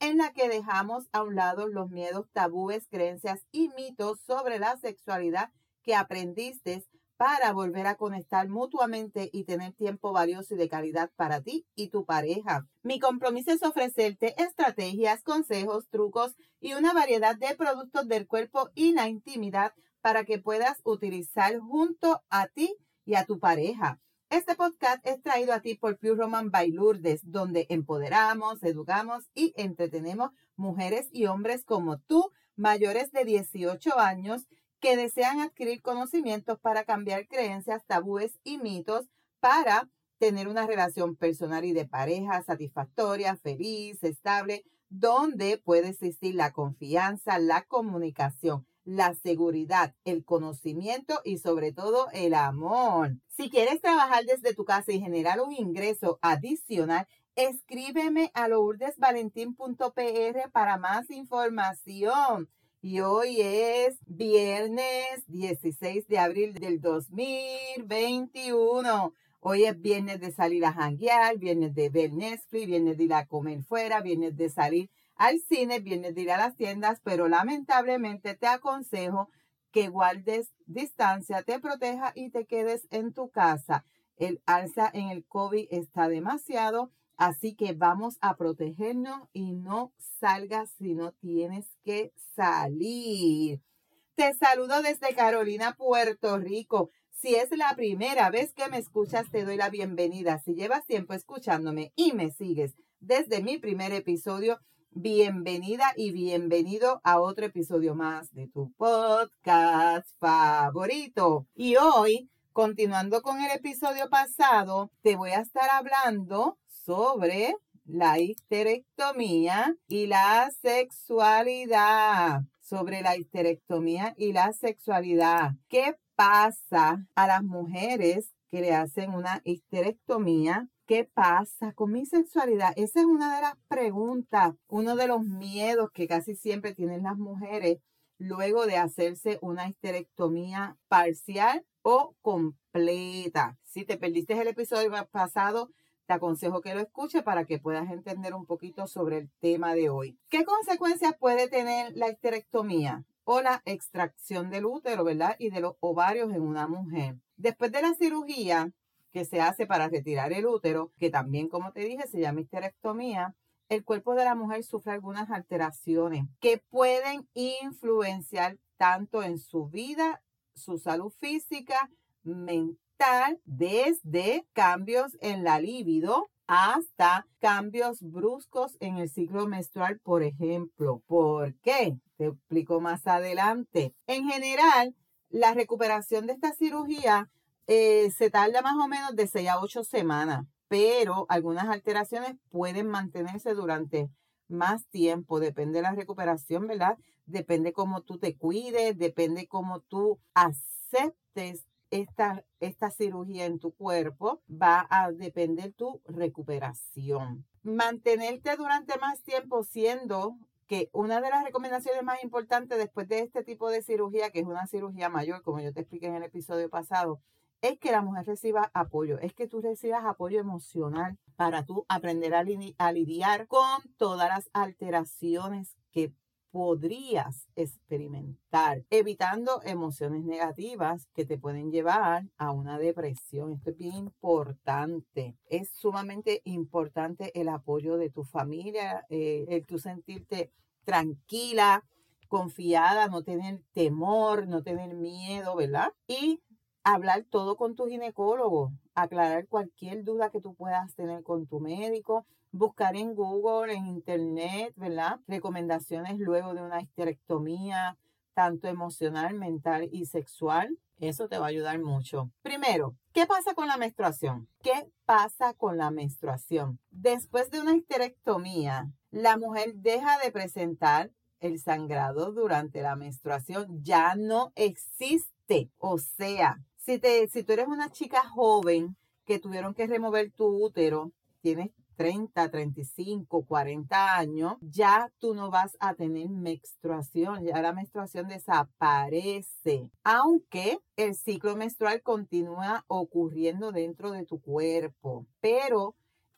en la que dejamos a un lado los miedos, tabúes, creencias y mitos sobre la sexualidad que aprendiste para volver a conectar mutuamente y tener tiempo valioso y de calidad para ti y tu pareja. Mi compromiso es ofrecerte estrategias, consejos, trucos y una variedad de productos del cuerpo y la intimidad para que puedas utilizar junto a ti y a tu pareja. Este podcast es traído a ti por Pure Roman by Lourdes, donde empoderamos, educamos y entretenemos mujeres y hombres como tú, mayores de 18 años, que desean adquirir conocimientos para cambiar creencias, tabúes y mitos para tener una relación personal y de pareja satisfactoria, feliz, estable, donde puede existir la confianza, la comunicación la seguridad, el conocimiento y sobre todo el amor. Si quieres trabajar desde tu casa y generar un ingreso adicional, escríbeme a lourdesvalentín.pr para más información. Y hoy es viernes 16 de abril del 2021. Hoy es viernes de salir a janguear, viernes de ver Netflix, viernes de ir a comer fuera, viernes de salir al cine, vienes de ir a las tiendas, pero lamentablemente te aconsejo que guardes distancia, te proteja y te quedes en tu casa. El alza en el COVID está demasiado, así que vamos a protegernos y no salgas si no tienes que salir. Te saludo desde Carolina, Puerto Rico. Si es la primera vez que me escuchas, te doy la bienvenida. Si llevas tiempo escuchándome y me sigues desde mi primer episodio, Bienvenida y bienvenido a otro episodio más de tu podcast favorito. Y hoy, continuando con el episodio pasado, te voy a estar hablando sobre la histerectomía y la sexualidad. Sobre la histerectomía y la sexualidad. ¿Qué pasa a las mujeres que le hacen una histerectomía ¿Qué pasa con mi sexualidad? Esa es una de las preguntas, uno de los miedos que casi siempre tienen las mujeres luego de hacerse una histerectomía parcial o completa. Si te perdiste el episodio pasado, te aconsejo que lo escuches para que puedas entender un poquito sobre el tema de hoy. ¿Qué consecuencias puede tener la histerectomía o la extracción del útero, verdad? Y de los ovarios en una mujer. Después de la cirugía, que se hace para retirar el útero, que también, como te dije, se llama histerectomía, el cuerpo de la mujer sufre algunas alteraciones que pueden influenciar tanto en su vida, su salud física, mental, desde cambios en la libido hasta cambios bruscos en el ciclo menstrual, por ejemplo. ¿Por qué? Te explico más adelante. En general, la recuperación de esta cirugía eh, se tarda más o menos de 6 a 8 semanas, pero algunas alteraciones pueden mantenerse durante más tiempo, depende de la recuperación, ¿verdad? Depende cómo tú te cuides, depende cómo tú aceptes esta, esta cirugía en tu cuerpo, va a depender tu recuperación. Mantenerte durante más tiempo siendo que una de las recomendaciones más importantes después de este tipo de cirugía, que es una cirugía mayor, como yo te expliqué en el episodio pasado, es que la mujer reciba apoyo, es que tú recibas apoyo emocional para tú aprender a, lidiar con todas las alteraciones que podrías experimentar, evitando emociones negativas que te pueden llevar a una depresión. Esto es bien importante. Es sumamente importante el apoyo de tu familia, eh, el tú sentirte tranquila, confiada, no tener temor, no tener miedo, ¿verdad? Y hablar todo con tu ginecólogo, aclarar cualquier duda que tú puedas tener con tu médico, buscar en Google, en Internet, ¿verdad? Recomendaciones luego de una histerectomía, tanto emocional, mental y sexual. Eso te va a ayudar mucho. Primero, ¿qué pasa con la menstruación? ¿Qué pasa con la menstruación? Después de una histerectomía, la mujer deja de presentar el sangrado durante la menstruación ya no existe. O sea, si, te, si tú eres una chica joven que tuvieron que remover tu útero, tienes 30, 35, 40 años, ya tú no vas a tener menstruación, ya la menstruación desaparece, aunque el ciclo menstrual continúa ocurriendo dentro de tu cuerpo, pero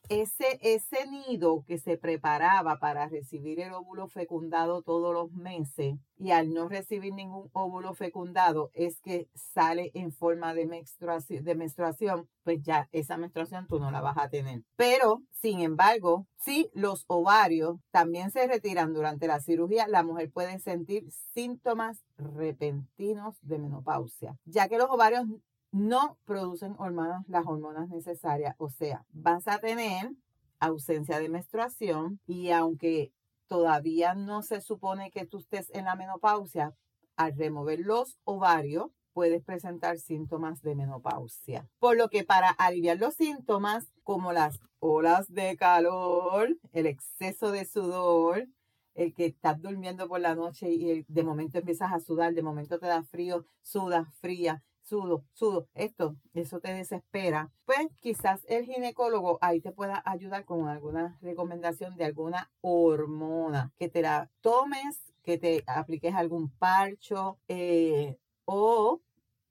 ese, ese nido que se preparaba para recibir el óvulo fecundado todos los meses y al no recibir ningún óvulo fecundado es que sale en forma de menstruación, de menstruación, pues ya esa menstruación tú no la vas a tener. Pero, sin embargo, si los ovarios también se retiran durante la cirugía, la mujer puede sentir síntomas repentinos de menopausia, ya que los ovarios no producen hormonas, las hormonas necesarias. O sea, vas a tener ausencia de menstruación y aunque todavía no se supone que tú estés en la menopausia, al remover los ovarios puedes presentar síntomas de menopausia. Por lo que para aliviar los síntomas como las olas de calor, el exceso de sudor, el que estás durmiendo por la noche y de momento empiezas a sudar, de momento te da frío, sudas fría, sudo, sudo, esto, eso te desespera, pues quizás el ginecólogo ahí te pueda ayudar con alguna recomendación de alguna hormona, que te la tomes, que te apliques algún parcho eh, o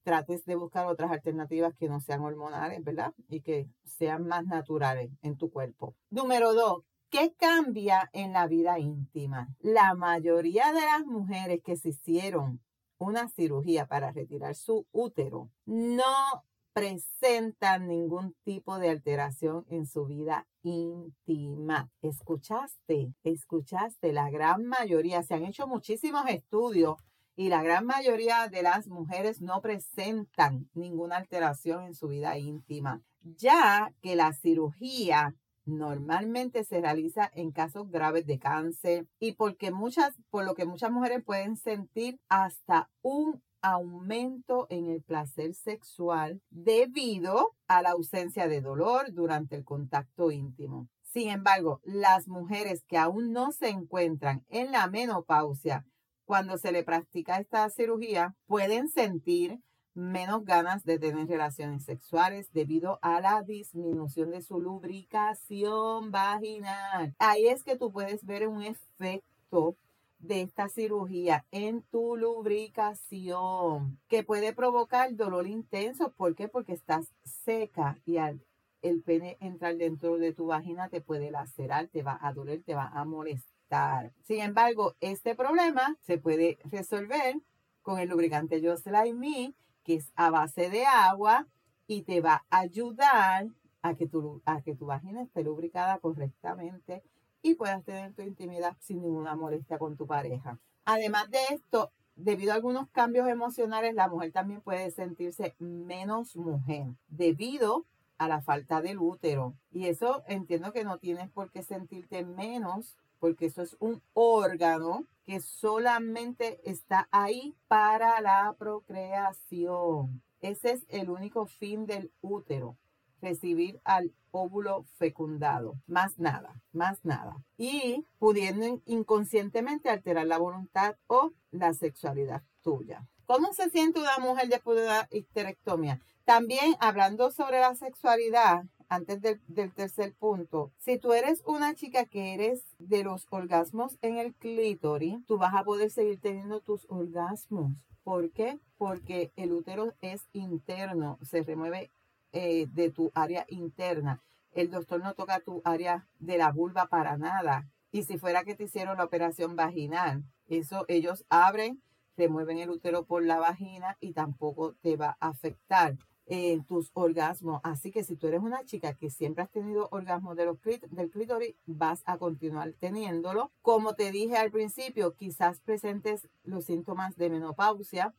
trates de buscar otras alternativas que no sean hormonales, ¿verdad? Y que sean más naturales en tu cuerpo. Número dos, ¿Qué cambia en la vida íntima? La mayoría de las mujeres que se hicieron una cirugía para retirar su útero no presentan ningún tipo de alteración en su vida íntima. ¿Escuchaste? ¿Escuchaste? La gran mayoría, se han hecho muchísimos estudios y la gran mayoría de las mujeres no presentan ninguna alteración en su vida íntima, ya que la cirugía normalmente se realiza en casos graves de cáncer y porque muchas, por lo que muchas mujeres pueden sentir hasta un aumento en el placer sexual debido a la ausencia de dolor durante el contacto íntimo. Sin embargo, las mujeres que aún no se encuentran en la menopausia cuando se le practica esta cirugía pueden sentir menos ganas de tener relaciones sexuales debido a la disminución de su lubricación vaginal. Ahí es que tú puedes ver un efecto de esta cirugía en tu lubricación que puede provocar dolor intenso. ¿Por qué? Porque estás seca y al el pene entrar dentro de tu vagina te puede lacerar, te va a doler, te va a molestar. Sin embargo, este problema se puede resolver con el lubricante Just Like Me que es a base de agua y te va a ayudar a que tu, a que tu vagina esté lubricada correctamente y puedas tener tu intimidad sin ninguna molestia con tu pareja. Además de esto, debido a algunos cambios emocionales, la mujer también puede sentirse menos mujer debido a la falta del útero. Y eso entiendo que no tienes por qué sentirte menos porque eso es un órgano que solamente está ahí para la procreación. Ese es el único fin del útero, recibir al óvulo fecundado, más nada, más nada. Y pudiendo inconscientemente alterar la voluntad o la sexualidad tuya. ¿Cómo se siente una mujer después de una histerectomía? También hablando sobre la sexualidad, antes del, tercer punto, si tú eres una chica que eres de los orgasmos en el clítoris, tú vas a poder seguir teniendo tus orgasmos. ¿Por qué? Porque el útero es interno, se remueve eh, de tu área interna. El doctor no toca tu área de la vulva para nada. Y si fuera que te hicieron la operación vaginal, eso ellos abren, remueven el útero por la vagina y tampoco te va a afectar en tus orgasmos. Así que si tú eres una chica que siempre has tenido orgasmos de los del clítoris, vas a continuar teniéndolo. Como te dije al principio, quizás presentes los síntomas de menopausia,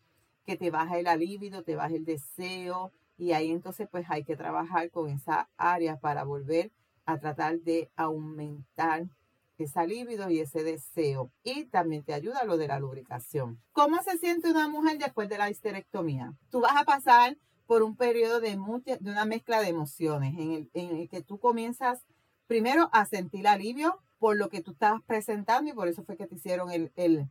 que te baja el alíbido, te baja el deseo, y ahí entonces pues hay que trabajar con esa área para volver a tratar de aumentar ese libido y ese deseo. Y también te ayuda lo de la lubricación. ¿Cómo se siente una mujer después de la histerectomía? Tú vas a pasar por un periodo de, de una mezcla de emociones en el, en el que tú comienzas primero a sentir alivio por lo que tú estabas presentando y por eso fue que te hicieron el,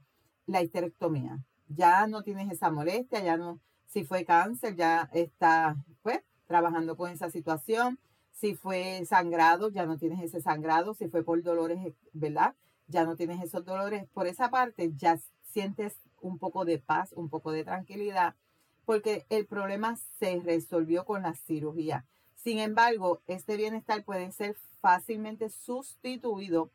la histerectomía. Ya no tienes esa molestia, ya no, si fue cáncer, ya está pues trabajando con esa situación. Si fue sangrado, ya no tienes ese sangrado. Si fue por dolores, ¿verdad? Ya no tienes esos dolores. Por esa parte, ya sientes un poco de paz, un poco de tranquilidad, porque el problema se resolvió con la cirugía. Sin embargo, este bienestar puede ser fácilmente sustituido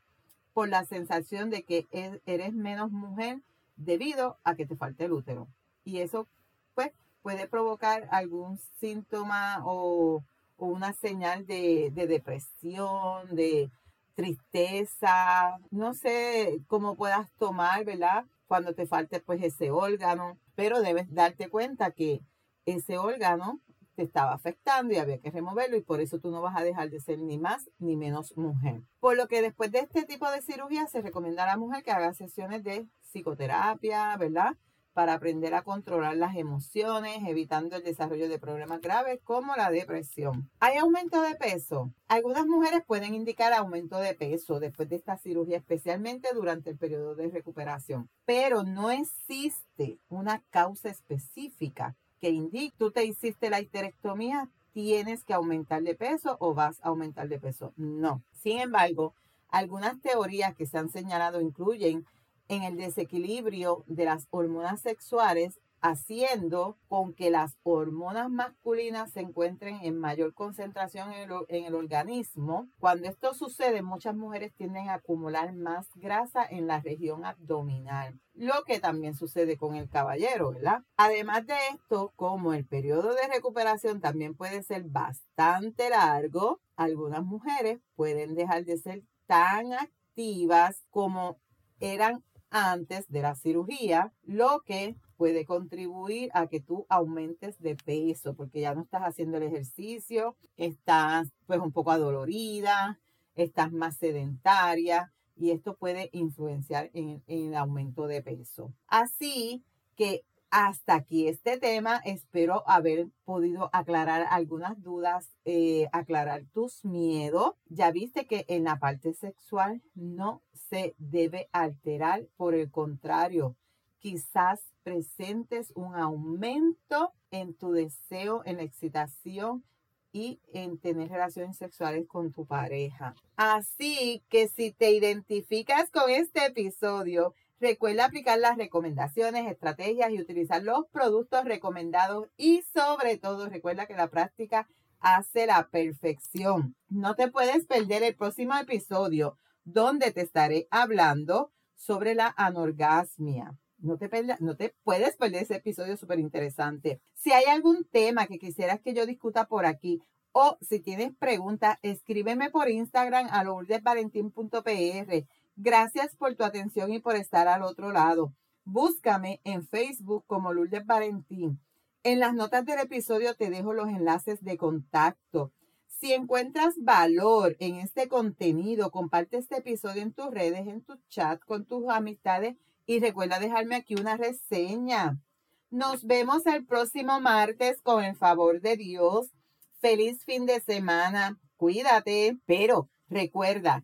por la sensación de que e-, eres menos mujer debido a que te falta el útero. Y eso, pues, puede provocar algún síntoma o, una señal de, de, depresión, de tristeza, no sé cómo puedas tomar, ¿verdad? Cuando te falte pues ese órgano, pero debes darte cuenta que ese órgano te estaba afectando y había que removerlo y por eso tú no vas a dejar de ser ni más ni menos mujer. Por lo que después de este tipo de cirugía se recomienda a la mujer que haga sesiones de psicoterapia, ¿verdad? Para aprender a controlar las emociones, evitando el desarrollo de problemas graves como la depresión. ¿Hay aumento de peso? Algunas mujeres pueden indicar aumento de peso después de esta cirugía, especialmente durante el periodo de recuperación, pero no existe una causa específica que indique, tú te hiciste la histerectomía, tienes que aumentar de peso o vas a aumentar de peso. No. Sin embargo, algunas teorías que se han señalado incluyen en el desequilibrio de las hormonas sexuales haciendo con que las hormonas masculinas se encuentren en mayor concentración en el, organismo. Cuando esto sucede, muchas mujeres tienden a acumular más grasa en la región abdominal, lo que también sucede con el caballero, ¿verdad? Además de esto, como el periodo de recuperación también puede ser bastante largo, algunas mujeres pueden dejar de ser tan activas como eran antes de la cirugía, lo que puede contribuir a que tú aumentes de peso, porque ya no estás haciendo el ejercicio, estás pues un poco adolorida, estás más sedentaria y esto puede influenciar en, en el aumento de peso. Así que hasta aquí este tema. Espero haber podido aclarar algunas dudas, eh, aclarar tus miedos. Ya viste que en la parte sexual no se debe alterar, por el contrario, quizás presentes un aumento en tu deseo, en la excitación y en tener relaciones sexuales con tu pareja. Así que si te identificas con este episodio, Recuerda aplicar las recomendaciones, estrategias y utilizar los productos recomendados y sobre todo recuerda que la práctica hace la perfección. No te puedes perder el próximo episodio donde te estaré hablando sobre la anorgasmia. No te, puedes perder ese episodio súper interesante. Si hay algún tema que quisieras que yo discuta por aquí o si tienes preguntas, escríbeme por Instagram a lourdesvalentín.pr Gracias por tu atención y por estar al otro lado. Búscame en Facebook como Lourdes Valentín. En las notas del episodio te dejo los enlaces de contacto. Si encuentras valor en este contenido, comparte este episodio en tus redes, en tu chat, con tus amistades y recuerda dejarme aquí una reseña. Nos vemos el próximo martes con el favor de Dios. Feliz fin de semana. Cuídate, pero recuerda,